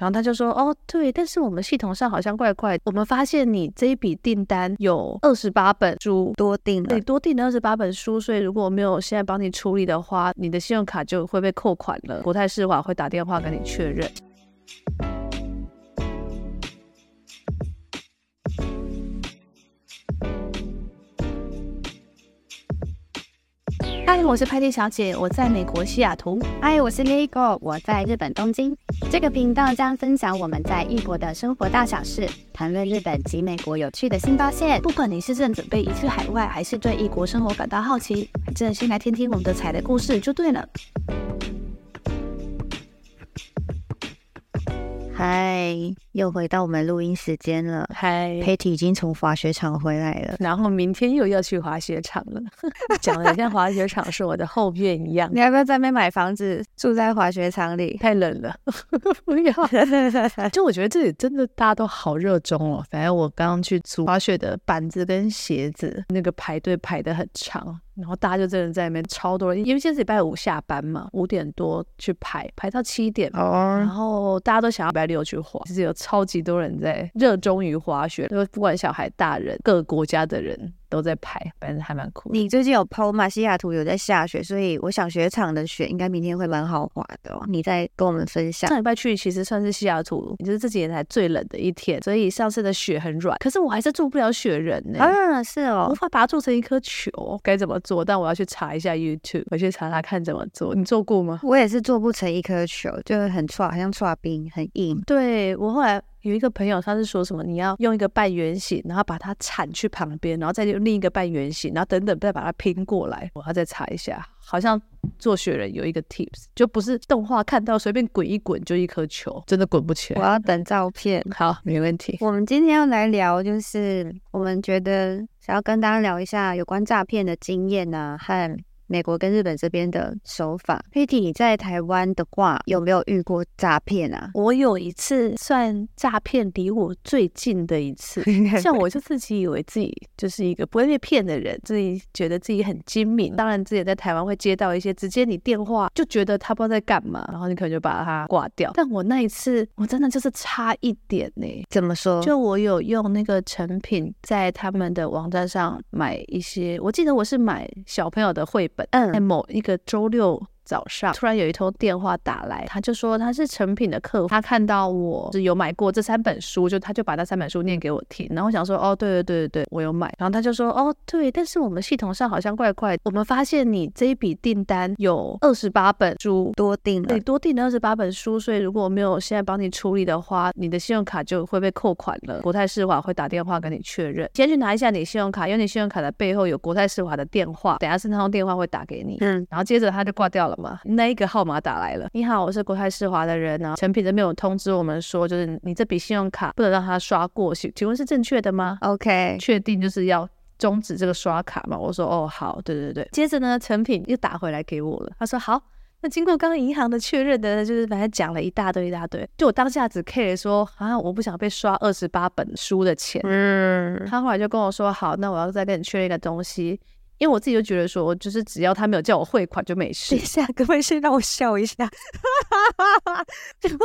然后他就说，哦，对，但是我们系统上好像怪怪，我们发现你这一笔订单有二十八本书多订了，对，多订了二十八本书，所以如果没有现在帮你处理的话，你的信用卡就会被扣款了。国泰世华会打电话跟你确认。嗨，我是派蒂小姐，我在美国西雅图。嗨，我是 Lego，我在日本东京。这个频道将分享我们在异国的生活大小事，谈论日本及美国有趣的新发现。不管你是正准备移居海外，还是对异国生活感到好奇，反正先来听听我们的踩的故事就对了。嗨，又回到我们录音时间了。嗨，Patty 已经从滑雪场回来了，然后明天又要去滑雪场了。讲的像滑雪场是我的后院一样。你要不要在那边买房子住在滑雪场里？太冷了，不要。就我觉得这里真的大家都好热衷哦。反正我刚刚去租滑雪的板子跟鞋子，那个排队排的很长。然后大家就真的在那边超多人，因为现在是礼拜五下班嘛，五点多去排，排到七点。哦。然后大家都想要礼拜六去滑，其实有超级多人在热衷于滑雪，因为不管小孩、大人，各个国家的人。都在排，反正还蛮酷。你最近有 PO 吗？西雅图有在下雪，所以我想雪场的雪应该明天会蛮好滑的哦。你再跟我们分享。上礼拜去其实算是西雅图，就是这几年来最冷的一天，所以上次的雪很软。可是我还是做不了雪人呢。啊，是哦，无法把它做成一颗球，该怎么做？但我要去查一下 YouTube，我去查查看怎么做。你做过吗？我也是做不成一颗球，就是很剉，好像剉冰，很硬。对，我后来。有一个朋友，他是说什么？你要用一个半圆形，然后把它铲去旁边，然后再用另一个半圆形，然后等等再把它拼过来。我要再查一下，好像做雪人有一个 tips，就不是动画看到随便滚一滚就一颗球，真的滚不起来。我要等照片。好，没问题。我们今天要来聊，就是我们觉得想要跟大家聊一下有关诈骗的经验啊，和。美国跟日本这边的手法，Patty，你在台湾的话有没有遇过诈骗啊？我有一次算诈骗离我最近的一次，像我就自己以为自己就是一个不会被骗的人，自己觉得自己很精明。当然，自己在台湾会接到一些直接你电话，就觉得他不知道在干嘛，然后你可能就把他挂掉。但我那一次，我真的就是差一点呢、欸。怎么说？就我有用那个成品在他们的网站上买一些，我记得我是买小朋友的绘本。嗯，在某一个周六。早上突然有一通电话打来，他就说他是成品的客户，他看到我是有买过这三本书，就他就把那三本书念给我听，然后我想说哦，对对对对对，我有买，然后他就说哦，对，但是我们系统上好像怪怪，我们发现你这一笔订单有二十八本书多订了，你，多订了二十八本书，所以如果没有现在帮你处理的话，你的信用卡就会被扣款了。国泰世华会打电话跟你确认，先去拿一下你信用卡，因为你信用卡的背后有国泰世华的电话，等下是那通电话会打给你，嗯，然后接着他就挂掉了。那一个号码打来了，你好，我是国泰世华的人啊。成品这边有通知我们说，就是你这笔信用卡不能让他刷过去，请问是正确的吗？OK，确定就是要终止这个刷卡嘛？我说哦，好，对对对。接着呢，成品又打回来给我了，他说好，那经过刚刚银行的确认的，就是反正讲了一大堆一大堆，就我当下只 care 说啊，我不想被刷二十八本书的钱。嗯，他后来就跟我说好，那我要再跟你确认一个东西。因为我自己就觉得说，就是只要他没有叫我汇款就没事。等一下，可不可以先让我笑一下？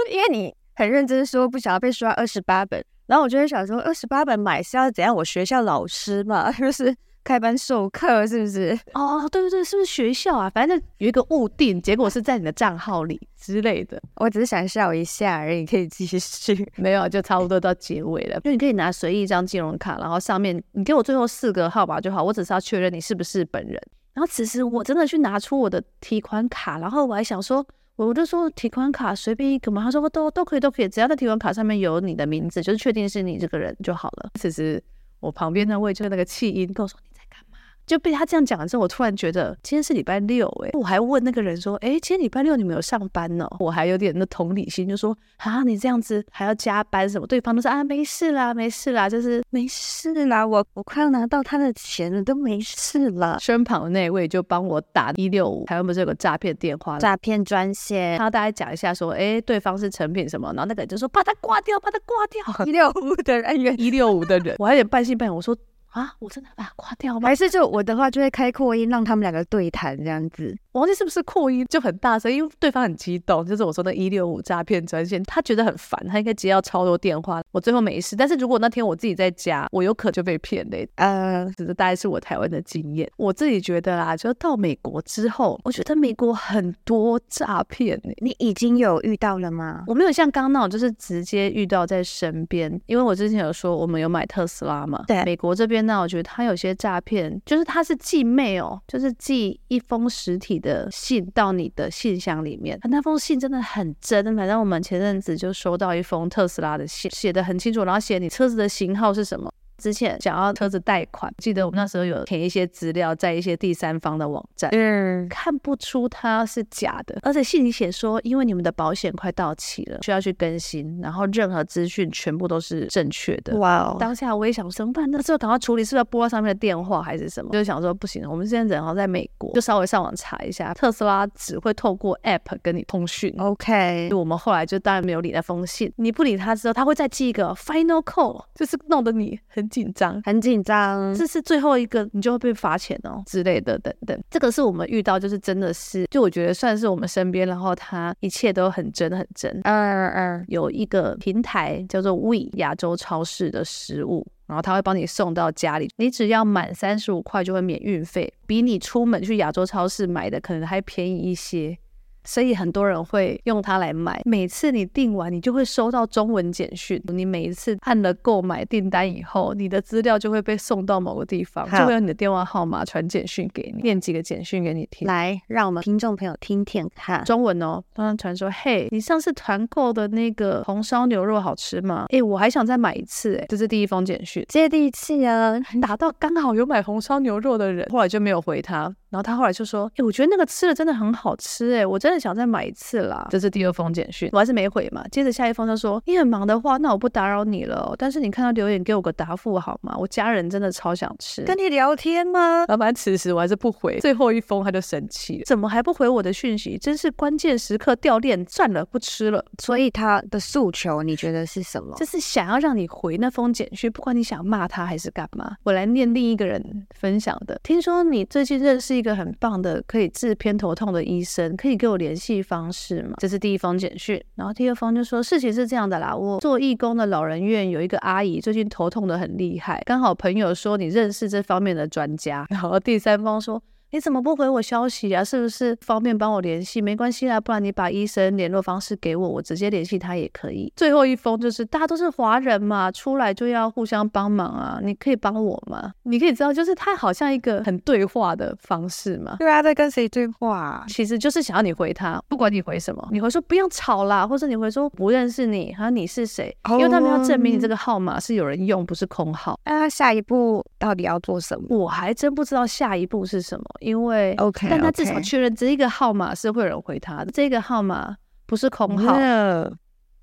因为你很认真说不想要被刷二十八本，然后我就在想说，二十八本买是要怎样？我学校老师嘛，就是。开班授课是不是？哦，对对对，是不是学校啊？反正有一个误定，结果是在你的账号里之类的。我只是想笑一下而已，可以继续。没有，就差不多到结尾了。就你可以拿随意一张金融卡，然后上面你给我最后四个号码就好，我只是要确认你是不是本人。然后此时我真的去拿出我的提款卡，然后我还想说，我就说提款卡随便一个嘛，他说都都可以都可以，只要在提款卡上面有你的名字，就是确定是你这个人就好了。此时我旁边那位就是那个弃音跟我说。就被他这样讲了之后，我突然觉得今天是礼拜六哎，我还问那个人说，哎，今天礼拜六你们有上班呢？我还有点那同理心，就说啊，你这样子还要加班什么？对方都说啊，没事啦，没事啦，就是没事啦，我我快要拿到他的钱了，都没事了。身旁的那位就帮我打一六五，台湾不是有个诈骗电话，诈骗专线，然后大家讲一下说，哎，对方是成品什么？然后那个人就说把他挂掉，把他挂掉。一六五的人员，一六五的人，我还有点半信半疑，我说。啊，我真的把它挂掉吗？还是就我的话就会开扩音，让他们两个对谈这样子。我忘记是不是扩音就很大声，因为对方很激动，就是我说的一六五诈骗专线，他觉得很烦，他应该接到超多电话。我最后没事，但是如果那天我自己在家，我有可能就被骗嘞。呃，这大概是我台湾的经验。我自己觉得啦，就到美国之后，我觉得美国很多诈骗。你已经有遇到了吗？我没有像刚刚那种，就是直接遇到在身边，因为我之前有说我们有买特斯拉嘛。对，美国这边呢，我觉得他有些诈骗，就是他是寄 mail，就是寄一封实体的信到你的信箱里面，那封信真的很真。反正我们前阵子就收到一封特斯拉的信，写的很清楚，然后写你车子的型号是什么。之前想要车子贷款，记得我们那时候有填一些资料在一些第三方的网站，嗯，看不出它是假的，而且信里写说，因为你们的保险快到期了，需要去更新，然后任何资讯全部都是正确的。哇哦！当下我也想怎么办？那时候赶快处理，是不是要拨上面的电话还是什么？就是想说不行，我们现在人好在美国，就稍微上网查一下，特斯拉只会透过 App 跟你通讯。OK，我们后来就当然没有理那封信。你不理他之后，他会再寄一个 Final Call，就是弄得你很。紧张，很紧张，这是最后一个，你就会被罚钱哦之类的，等等。这个是我们遇到，就是真的是，就我觉得算是我们身边，然后他一切都很真很真。嗯嗯嗯，有一个平台叫做 We 亚洲超市的食物，然后他会帮你送到家里，你只要满三十五块就会免运费，比你出门去亚洲超市买的可能还便宜一些。所以很多人会用它来买。每次你订完，你就会收到中文简讯。你每一次按了购买订单以后，你的资料就会被送到某个地方，就会有你的电话号码传简讯给你，念几个简讯给你听。来，让我们听众朋友听听看中文哦。当时传说：“嘿，你上次团购的那个红烧牛肉好吃吗？哎，我还想再买一次。哎，这是第一封简讯，接地气啊！打到刚好有买红烧牛肉的人，后来就没有回他。然后他后来就说：“哎，我觉得那个吃的真的很好吃。哎，我真的。”想再买一次啦，这是第二封简讯，我还是没回嘛。接着下一封他说：“你很忙的话，那我不打扰你了。但是你看到留言，给我个答复好吗？我家人真的超想吃，跟你聊天吗？”老板此时我还是不回，最后一封他就生气了，怎么还不回我的讯息？真是关键时刻掉链，算了，不吃了。所以他的诉求你觉得是什么？就是想要让你回那封简讯，不管你想骂他还是干嘛。我来念另一个人分享的，听说你最近认识一一个很棒的可以治偏头痛的医生，可以给我联系方式吗？这是第一封简讯，然后第二封就说，事情是这样的啦，我做义工的老人院有一个阿姨最近头痛的很厉害，刚好朋友说你认识这方面的专家，然后第三方说。你怎么不回我消息啊？是不是方便帮我联系？没关系啦，不然你把医生联络方式给我，我直接联系他也可以。最后一封就是大家都是华人嘛，出来就要互相帮忙啊！你可以帮我吗？你可以知道，就是他好像一个很对话的方式嘛。对啊，在跟谁对话？其实就是想要你回他，不管你回什么，你回说不用吵啦，或者你回说不认识你，还有你是谁？因为他们要证明你这个号码是有人用，不是空号。那他下一步到底要做什么？我还真不知道下一步是什么。因为，OK，但他至少确认这一个号码是会有人回他的，这个号码不是空号。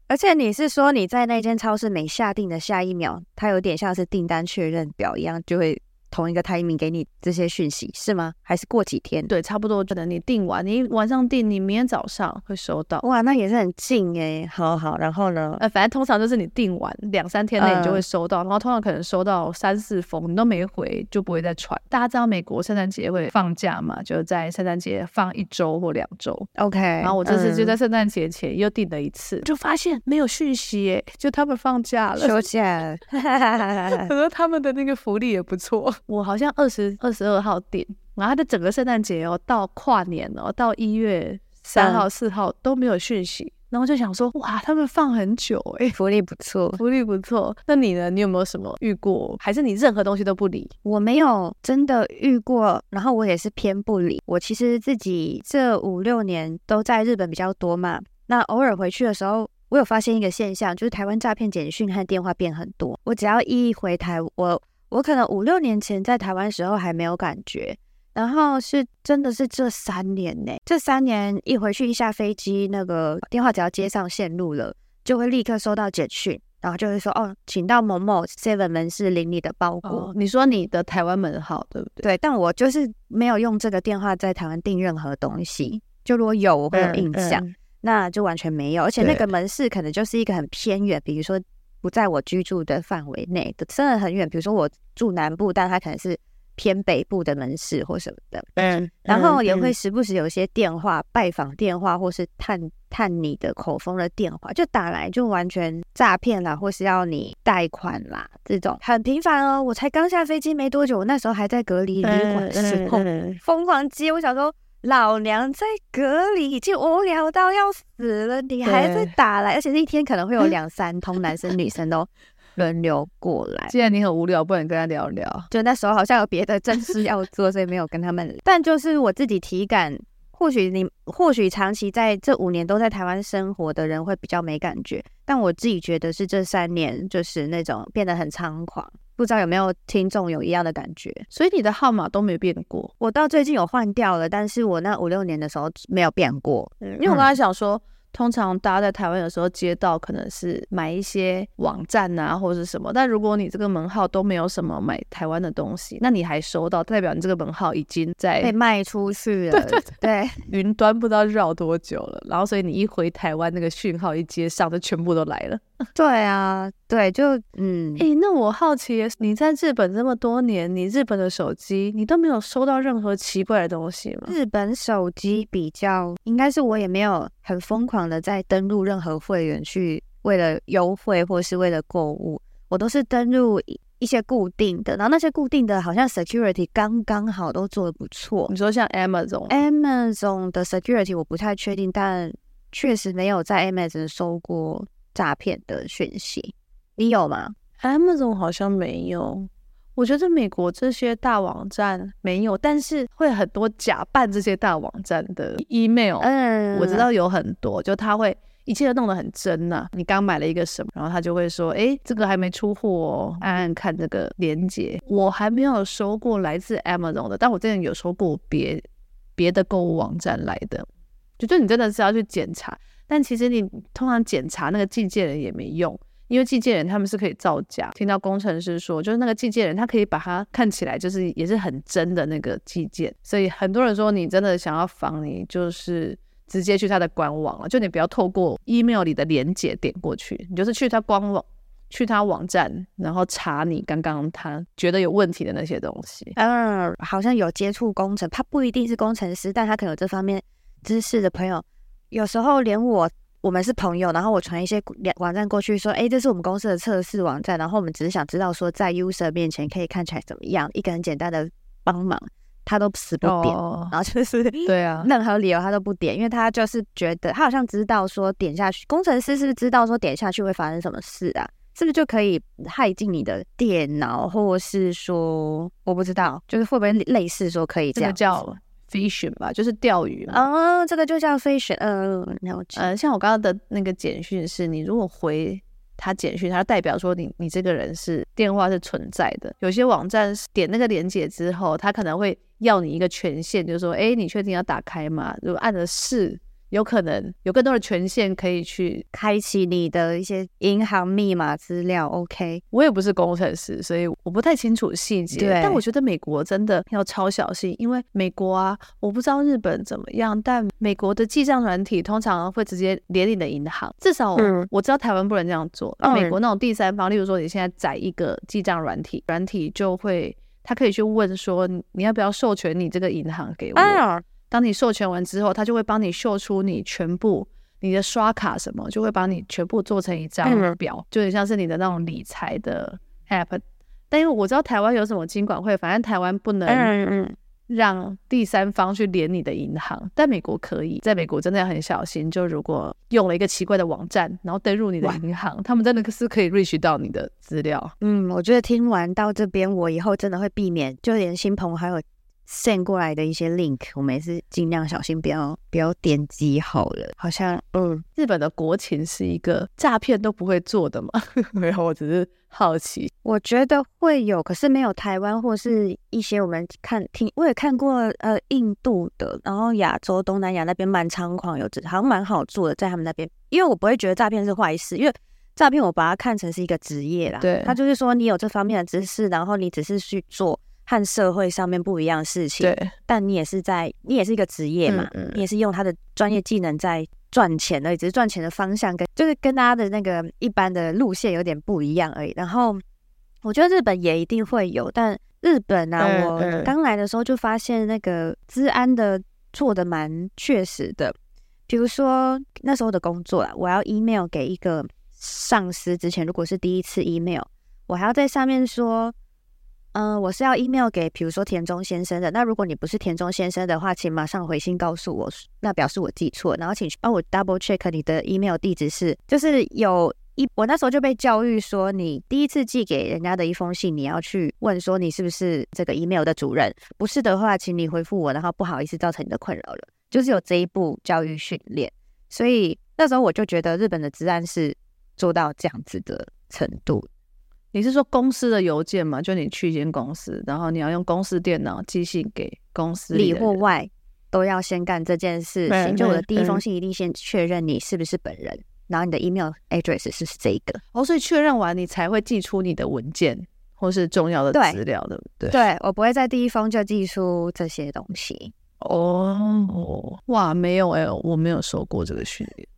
而且你是说你在那间超市每下定的下一秒，它有点像是订单确认表一样，就会。同一个 timing 给你这些讯息是吗？还是过几天？对，差不多就等你订完，你晚上订，你明天早上会收到。哇，那也是很近哎。好好，然后呢？呃，反正通常就是你订完两三天内你就会收到，呃、然后通常可能收到三四封，你都没回就不会再传。大家知道美国圣诞节会放假嘛？就在圣诞节放一周或两周。OK。然后我这次就在圣诞节前又订了一次，嗯、就发现没有讯息耶，就他们放假了，休假。可 能他们的那个福利也不错。我好像二十二十二号订，然后他的整个圣诞节哦，到跨年哦，到一月三号、四号都没有讯息，然后就想说，哇，他们放很久哎，福利不错，福利不错。那你呢？你有没有什么遇过？还是你任何东西都不理？我没有真的遇过，然后我也是偏不理。我其实自己这五六年都在日本比较多嘛，那偶尔回去的时候，我有发现一个现象，就是台湾诈骗简讯和电话变很多。我只要一回台，我。我可能五六年前在台湾时候还没有感觉，然后是真的是这三年呢，这三年一回去一下飞机，那个电话只要接上线路了，就会立刻收到简讯，然后就会说哦，请到某某 Seven 门市领你的包裹。哦，你说你的台湾门号对不对？对，但我就是没有用这个电话在台湾订任何东西，就如果有我会有印象，嗯嗯、那就完全没有，而且那个门市可能就是一个很偏远，比如说。不在我居住的范围内的，真的很远。比如说我住南部，但它可能是偏北部的门市或什么的，嗯，然后也会时不时有一些电话、嗯、拜访电话，或是探探你的口风的电话，就打来就完全诈骗啦，或是要你贷款啦，这种很频繁哦。我才刚下飞机没多久，我那时候还在隔离旅馆的时候，疯狂接，我想说老娘在隔离已经无聊到要死了，你还在打来，而且是一天可能会有两三通，男生女生都。轮流过来。既然你很无聊，不能跟他聊聊。就那时候好像有别的正事要做，所以没有跟他们。但就是我自己体感，或许你或许长期在这五年都在台湾生活的人会比较没感觉。但我自己觉得是这三年就是那种变得很猖狂。不知道有没有听众有一样的感觉？所以你的号码都没变过。我到最近有换掉了，但是我那五六年的时候没有变过。嗯，因为我刚才想说。通常大家在台湾有时候接到可能是买一些网站啊，或者是什么，但如果你这个门号都没有什么买台湾的东西，那你还收到，代表你这个门号已经在被卖出去了。对 云端不知道绕多久了，然后所以你一回台湾，那个讯号一接上，就全部都来了。对啊，对，就嗯，诶，那我好奇，你在日本这么多年，你日本的手机你都没有收到任何奇怪的东西吗？日本手机比较，应该是我也没有很疯狂的在登录任何会员去为了优惠或是为了购物，我都是登录一些固定的，然后那些固定的好像 security 刚刚好都做的不错。你说像 Amazon，Amazon 的 security 我不太确定，但确实没有在 Amazon 收过。诈骗的讯息，你有吗？Amazon 好像没有。我觉得美国这些大网站没有，但是会很多假扮这些大网站的 email。嗯，我知道有很多，就他会一切都弄得很真呐、啊。你刚买了一个什么，然后他就会说：“哎，这个还没出货哦，按按看这个链接。”我还没有收过来自 Amazon 的，但我之前有收过别别的购物网站来的。就就你真的是要去检查。但其实你通常检查那个寄件人也没用，因为寄件人他们是可以造假。听到工程师说，就是那个寄件人他可以把它看起来就是也是很真的那个寄件，所以很多人说你真的想要防，你就是直接去他的官网了，就你不要透过 email 里的连结点过去，你就是去他官网，去他网站，然后查你刚刚他觉得有问题的那些东西。嗯，好像有接触工程，他不一定是工程师，但他可能有这方面知识的朋友。有时候连我我们是朋友，然后我传一些网站过去，说，哎，这是我们公司的测试网站，然后我们只是想知道说，在 user 面前可以看起来怎么样，一个很简单的帮忙，他都死不点，哦、然后就是对啊，任何理由他都不点，因为他就是觉得他好像知道说点下去，工程师是不是知道说点下去会发生什么事啊？是不是就可以害进你的电脑，或是说我不知道，就是会不会类似说可以这样叫？Phishing 吧，就是钓鱼嘛哦，这个就叫 Phishing。嗯，了解。呃，像我刚刚的那个简讯，是你如果回他简讯，他代表说你你这个人是电话是存在的。有些网站点那个连接之后，他可能会要你一个权限，就是说，哎，你确定要打开吗？如果按的是。有可能有更多的权限可以去开启你的一些银行密码资料。OK，我也不是工程师，所以我不太清楚细节。对，但我觉得美国真的要超小心，因为美国啊，我不知道日本怎么样，但美国的记账软体通常会直接连你的银行。至少我知道台湾不能这样做。嗯、美国那种第三方，例如说你现在载一个记账软体，软体就会他可以去问说，你要不要授权你这个银行给我？嗯当你授权完之后，他就会帮你秀出你全部你的刷卡什么，就会把你全部做成一张表，嗯、就很像是你的那种理财的 app。但因为我知道台湾有什么金管会，反正台湾不能让第三方去连你的银行，但美国可以。在美国真的要很小心，就如果用了一个奇怪的网站，然后登入你的银行，他们真的是可以 reach 到你的资料。嗯，我觉得听完到这边，我以后真的会避免，就连新朋好友。Send 过来的一些 link，我们也是尽量小心，不要不要点击好了。好像，嗯，日本的国情是一个诈骗都不会做的嘛？没有，我只是好奇。我觉得会有，可是没有台湾或是一些我们看听，我也看过呃印度的，然后亚洲东南亚那边蛮猖狂，有好像蛮好做的，在他们那边。因为我不会觉得诈骗是坏事，因为诈骗我把它看成是一个职业啦。对，他就是说你有这方面的知识，然后你只是去做。和社会上面不一样的事情，对，但你也是在，你也是一个职业嘛，嗯嗯，你也是用他的专业技能在赚钱而已，只是赚钱的方向跟就是跟大家的那个一般的路线有点不一样而已。然后我觉得日本也一定会有，但日本啊，我刚来的时候就发现那个治安的做的蛮确实的。比如说那时候的工作啊，我要 email 给一个上司之前，如果是第一次 email，我还要在上面说，嗯、我是要 email 给，比如说田中先生的。那如果你不是田中先生的话，请马上回信告诉我，那表示我记错。然后请帮我 double check 你的 email 地址是，就是有一我那时候就被教育说，你第一次寄给人家的一封信，你要去问说你是不是这个 email 的主人，不是的话，请你回复我，然后不好意思造成你的困扰了。就是有这一步教育训练，所以那时候我就觉得日本的治安是做到这样子的程度。你是说公司的邮件吗？就你去一间公司，然后你要用公司电脑寄信给公司里或外，都要先干这件事情。就我的第一封信一定先确认你是不是本人，然后你的 email address 是这一个。哦，所以确认完你才会寄出你的文件或是重要的资料，对不对？对，我不会在第一封就寄出这些东西。哦，哇，没有哎、欸，我没有受过这个训练。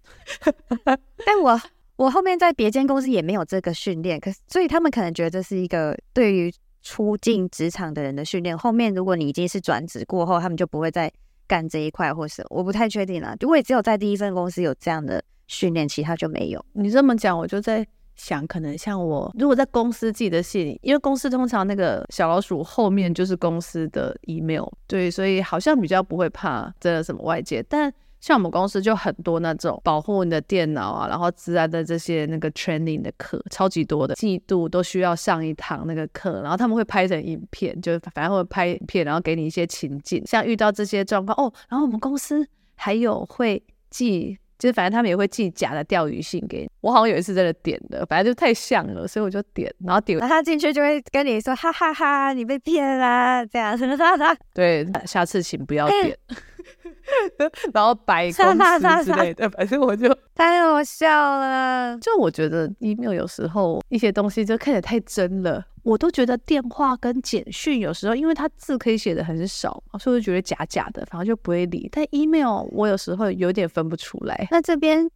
但我。我后面在别间公司也没有这个训练，可所以他们可能觉得这是一个对于初进职场的人的训练。后面如果你已经是转职过后，他们就不会再干这一块，或是我不太确定啦。我也只有在第一份公司有这样的训练，其他就没有。你这么讲，我就在想，可能像我如果在公司寄的信，因为公司通常那个小老鼠后面就是公司的 email，对，所以好像比较不会怕真的什么外界，但。像我们公司就很多那种保护你的电脑啊，然后自然的这些那个 training 的课，超级多的，季度都需要上一堂那个课，然后他们会拍成影片，就反正会拍影片，然后给你一些情境，像遇到这些状况哦，然后我们公司还有会寄，就是反正他们也会寄假的钓鱼信给你。我好像有一次真的点的，反正就太像了，所以我就点，然后点，然后他进去就会跟你说哈哈哈哈，你被骗啦，这样，对，下次请不要点。然后白公司之类的，反正我就 太好笑了。就我觉得 email 有时候一些东西就看起来太真了，我都觉得电话跟简讯有时候，因为它字可以写的很少，所以我就觉得假假的，反正就不会理。但 email 我有时候有点分不出来。那这边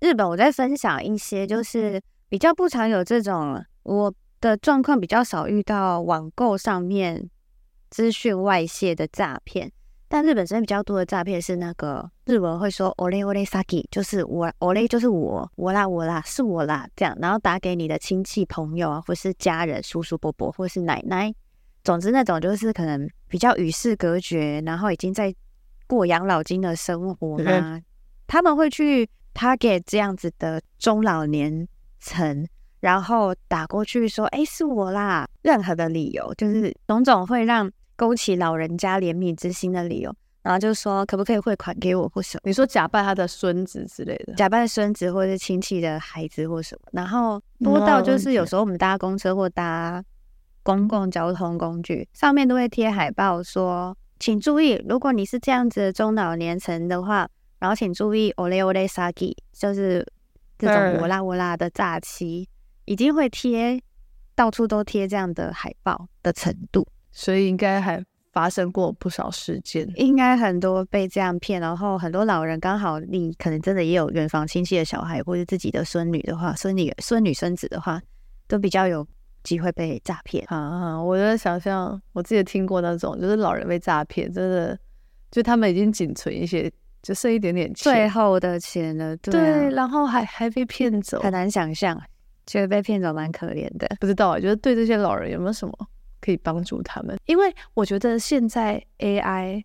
日本，我在分享一些，就是比较不常有这种我的状况，比较少遇到网购上面资讯外泄的诈骗。但日本这边比较多的诈骗是那个日文会说 “ole ole saki”，就是我 “ole” 就是我，我啦我啦是我啦这样，然后打给你的亲戚朋友啊，或是家人、叔叔伯伯或是奶奶，总之那种就是可能比较与世隔绝，然后已经在过养老金的生活啦，他们会去 target 这样子的中老年层，然后打过去说：“哎，是我啦。”任何的理由就是种种会让。勾起老人家怜悯之心的理由，然后就说可不可以汇款给我或什么？你说假扮他的孙子之类的，假扮孙子或者是亲戚的孩子或什么？然后多到就是有时候我们搭公车或搭公共交通工具，上面都会贴海报说，请注意，如果你是这样子的中老年层的话，然后请注意，ole ole saki，就是这种我啦我啦的诈欺，已经会贴到处都贴这样的海报的程度。所以应该还发生过不少事件，应该很多被这样骗，然后很多老人刚好你可能真的也有远房亲戚的小孩，或者自己的孙女的话，孙女、孙女、孙子的话，都比较有机会被诈骗啊！我在想象，我自己听过那种，就是老人被诈骗，真的就他们已经仅存一些，就剩一点点钱，最后的钱了，对，啊、对，然后还还被骗走，很难想象，觉得被骗走蛮可怜的。不知道啊，觉得对这些老人有没有什么？可以帮助他们，因为我觉得现在 AI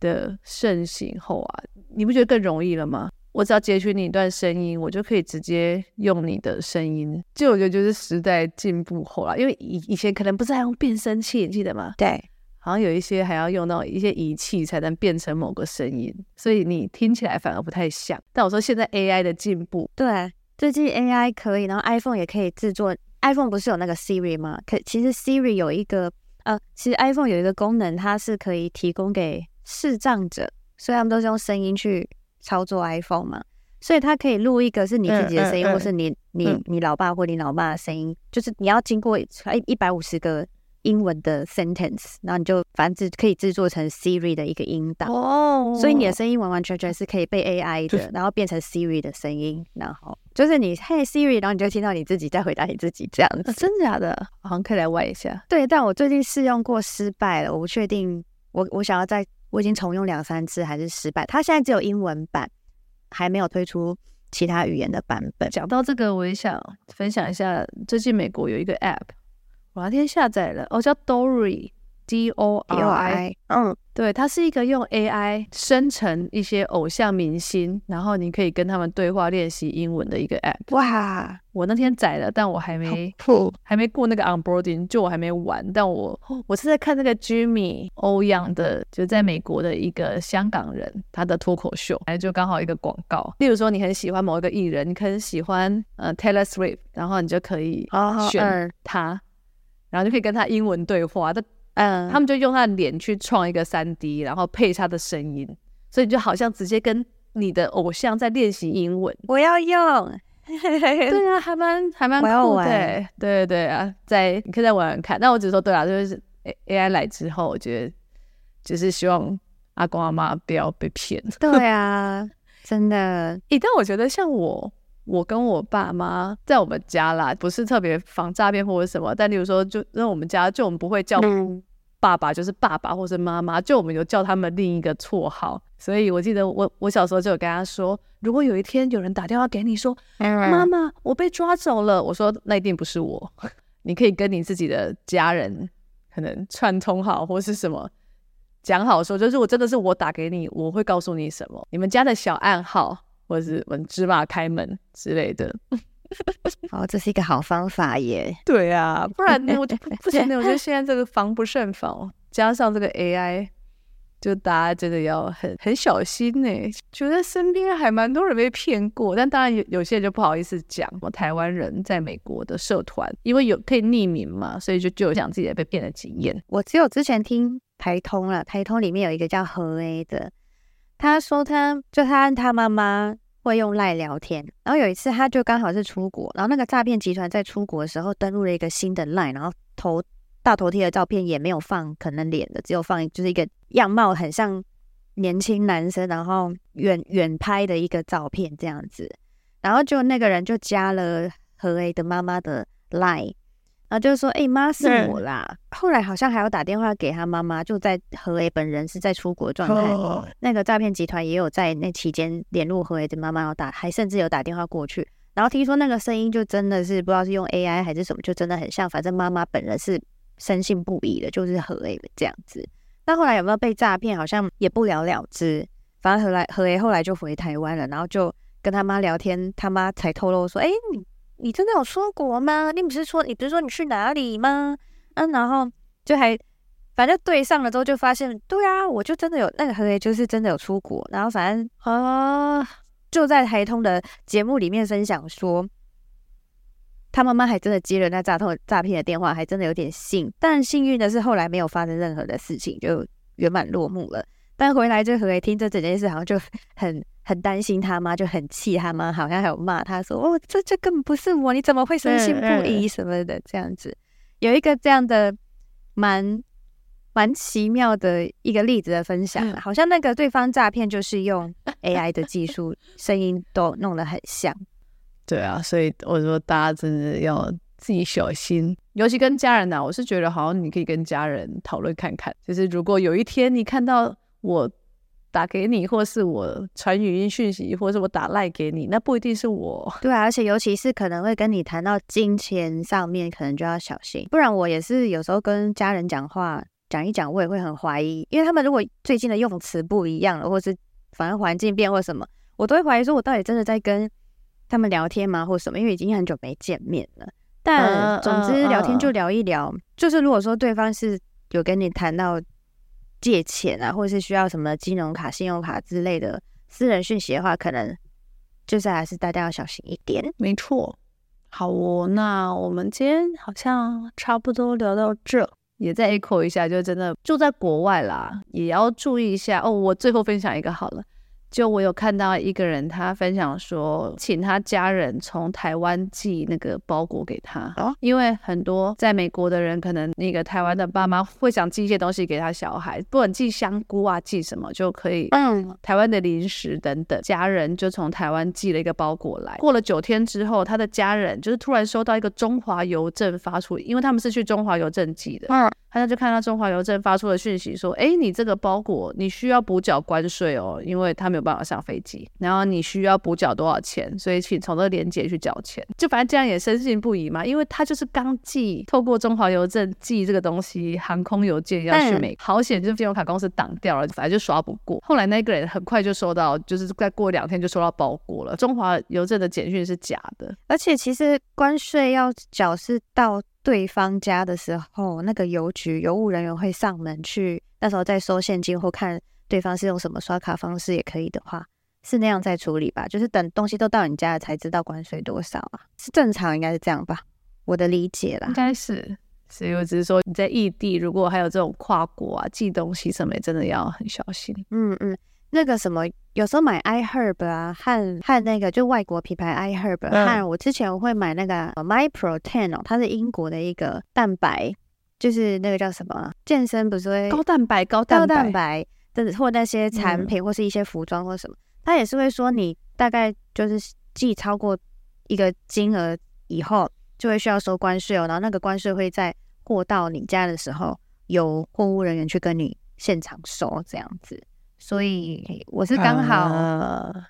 的盛行后啊，你不觉得更容易了吗？我只要截取你一段声音，我就可以直接用你的声音。就我觉得就是时代进步后啦，因为以以前可能不是还用变声器，你记得吗？对，好像有一些还要用到一些仪器才能变成某个声音，所以你听起来反而不太像。但我说现在 AI 的进步，对，最近 AI 可以，然后 iPhone 也可以制作。iPhone 不是有那个 Siri 吗？可其实 Siri 有一个呃，其实 iPhone 有一个功能，它是可以提供给视障者，所以他们都是用声音去操作 iPhone 嘛，所以它可以录一个是你自己的声音，嗯。嗯嗯、或是你你你老爸或你老妈的声音，就是你要经过一一百五十个英文的 sentence，然后你就反正可以制作成 Siri 的一个音档哦，所以你的声音完完全全是可以被 AI 的，然后变成 Siri 的声音，然后就是你嘿 Siri，然后你就听到你自己在回答你自己这样子，啊、真的假的？好像可以来玩一下。对，但我最近试用过失败了，我不确定，我我想要再，我已经重用两三次还是失败。它现在只有英文版，还没有推出其他语言的版本。讲到这个，我也想分享一下，最近美国有一个 App。我那天下载了，哦，叫 Dory。D O R I，嗯，对，它是一个用 AI 生成一些偶像明星，然后你可以跟他们对话练习英文的一个 App。哇，我那天载了，但我还没还没过那个 onboarding，就我还没玩。但我我是在看那个 Jimmy 欧阳的，就在美国的一个香港人，他的脱口秀，哎，就刚好一个广告。例如说，你很喜欢某一个艺人，你可能喜欢呃 Taylor Swift，然后你就可以选他。Oh, uh. 然后就可以跟他英文对话，他嗯，他们就用他的脸去创一个三 D，然后配他的声音，所以你就好像直接跟你的偶像在练习英文。我要用，对啊，还蛮还蛮酷的，对对对啊，在你可以再玩玩看。那我只说对啊，就是 AI 来之后，我觉得就是希望阿公阿妈不要被骗。对啊，真的。一旦我觉得像我。我跟我爸妈在我们家啦，不是特别防诈骗或者什么，但例如说，就在我们家，就我们不会叫爸爸，就是爸爸或是妈妈，就我们有叫他们另一个绰号。所以我记得我我小时候就有跟他说，如果有一天有人打电话给你说，妈妈，我被抓走了，我说那一定不是我，你可以跟你自己的家人可能串通好或是什么讲好说，就是我真的是我打给你，我会告诉你什么，你们家的小暗号。或者是我们芝麻开门之类的，哦，这是一个好方法耶。对啊，不然呢我就不不行 的。我觉得现在这个防不胜防，加上这个 AI，就大家真的要很很小心呢。觉得身边还蛮多人被骗过，但当然有有些人就不好意思讲。我台湾人在美国的社团，因为有可以匿名嘛，所以就就有讲自己被骗的经验。我只有之前听台通了，台通里面有一个叫何 A 的。他说他，就他和他妈妈会用赖聊天，然后有一次他就刚好是出国，然后那个诈骗集团在出国的时候登录了一个新的赖，然后头大头贴的照片也没有放可能脸的，只有放就是一个样貌很像年轻男生，然后远远拍的一个照片这样子，然后就那个人就加了何 A 的妈妈的赖。然后就说：“哎、欸，妈是我啦。嗯”后来好像还要打电话给他妈妈，就在何雷本人是在出国状态。哦、那个诈骗集团也有在那期间联络何雷的妈妈，要打，还甚至有打电话过去。然后听说那个声音就真的是不知道是用 AI 还是什么，就真的很像。反正妈妈本人是深信不疑的，就是何雷的这样子。那后来有没有被诈骗？好像也不了了之。反正何来何 A 后来就回台湾了，然后就跟他妈聊天，他妈才透露说：“哎、欸，你。”你真的有出国吗？你不是说你不是说你去哪里吗？嗯，然后就还反正对上了之后就发现，对啊，我就真的有那个合约就是真的有出国。然后反正啊，就在台通的节目里面分享说，他妈妈还真的接了那诈通诈骗的电话，还真的有点信。但幸运的是后来没有发生任何的事情，就圆满落幕了。但回来就何 A 听这整件事，好像就很。很担心他妈，就很气他妈，好像还有骂他说：“哦，这这根本不是我，你怎么会深信不疑什么的？”这样子有一个这样的蛮蛮奇妙的一个例子的分享，好像那个对方诈骗就是用 AI 的技术，声音都弄得很像。对啊，所以我说大家真的要自己小心，尤其跟家人呢、啊，我是觉得好像你可以跟家人讨论看看，就是如果有一天你看到我。打给你，或是我传语音讯息，或是我打赖给你，那不一定是我。对啊，而且尤其是可能会跟你谈到金钱上面，可能就要小心。不然我也是有时候跟家人讲话讲一讲，我也会很怀疑，因为他们如果最近的用词不一样了，或是反正环境变或什么，我都会怀疑说，我到底真的在跟他们聊天吗，或什么？因为已经很久没见面了。但总之聊天就聊一聊，就是如果说对方是有跟你谈到。借钱啊，或者是需要什么金融卡、信用卡之类的私人讯息的话，可能就是还是大家要小心一点。没错，好哦，那我们今天好像差不多聊到这，也再 echo 一下，就真的住在国外啦，也要注意一下哦。我最后分享一个好了，就我有看到一个人，他分享说，请他家人从台湾寄那个包裹给他，哦，因为很多在美国的人，可能那个台湾的爸妈会想寄一些东西给他小孩，不管寄香菇啊，寄什么就可以，嗯，台湾的零食等等，家人就从台湾寄了一个包裹来。过了九天之后，他的家人就是突然收到一个中华邮政发出，因为他们是去中华邮政寄的，嗯。他就看到中华邮政发出的讯息说：“哎，你这个包裹你需要补缴关税哦，因为他没有办法上飞机。然后你需要补缴多少钱？所以请从这个链接去缴钱。就反正这样也深信不疑嘛，因为他就是刚寄透过中华邮政寄这个东西，航空邮件要去美国，好险就是信用卡公司挡掉了，反正就刷不过。后来那个人很快就收到，就是再过两天就收到包裹了。中华邮政的简讯是假的，而且其实关税要缴是到。”对方家的时候，那个邮局邮务人员会上门去，那时候再收现金或看对方是用什么刷卡方式也可以的话，是那样在处理吧？就是等东西都到你家了才知道关税多少啊？是正常应该是这样吧？我的理解啦，应该是。所以我只是说你在异地，如果还有这种跨国啊寄东西什么，真的要很小心。嗯嗯。那个什么，有时候买 iHerb 啊，和和那个就外国品牌 iHerb，和、嗯、我之前我会买那个 MyProtein 哦，它是英国的一个蛋白，就是那个叫什么健身不是会高蛋白高蛋白，高蛋白的或那些产品或是一些服装或什么，它、嗯、也是会说你大概就是寄超过一个金额以后，就会需要收关税哦，然后那个关税会在过到你家的时候，由货物人员去跟你现场收这样子。所以我是刚好，啊、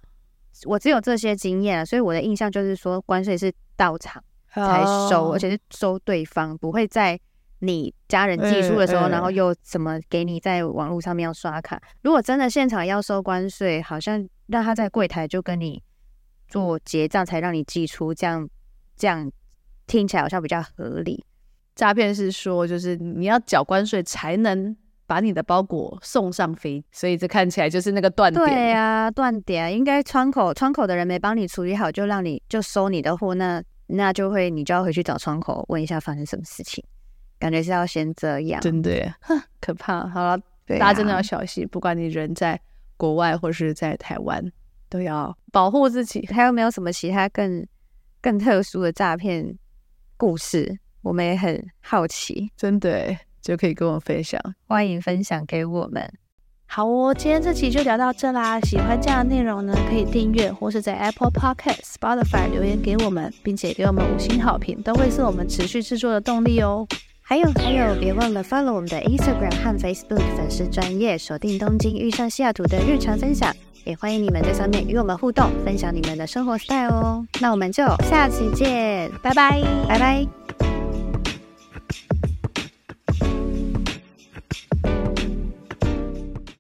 我只有这些经验，所以我的印象就是说，关税是到场才收，啊、而且是收对方，不会在你家人寄出的时候，然后又怎么给你在网络上面要刷卡。如果真的现场要收关税，好像让他在柜台就跟你做结账，才让你寄出，这样这样听起来好像比较合理。诈骗是说，就是你要缴关税才能。把你的包裹送上飞，所以这看起来就是那个断点。对啊，断点应该窗口窗口的人没帮你处理好，就让你就收你的货，那那就会你就要回去找窗口问一下发生什么事情，感觉是要先这样。真的，哼，可怕。好了，大家真的要小心，不管你人在国外或是在台湾，都要保护自己。还有没有什么其他更更特殊的诈骗故事？我们也很好奇，真的。就可以跟我分享，欢迎分享给我们。好哦，今天这期就聊到这啦。喜欢这样的内容呢，可以订阅或是在 Apple Podcast、Spotify 留言给我们，并且给我们五星好评，都会是我们持续制作的动力哦。还有还有，别忘了 follow 我们的 Instagram 和 Facebook 粉丝专业，锁定东京遇上西雅图的日常分享，也欢迎你们在上面与我们互动，分享你们的生活 style 哦。那我们就下期见，拜拜，拜拜。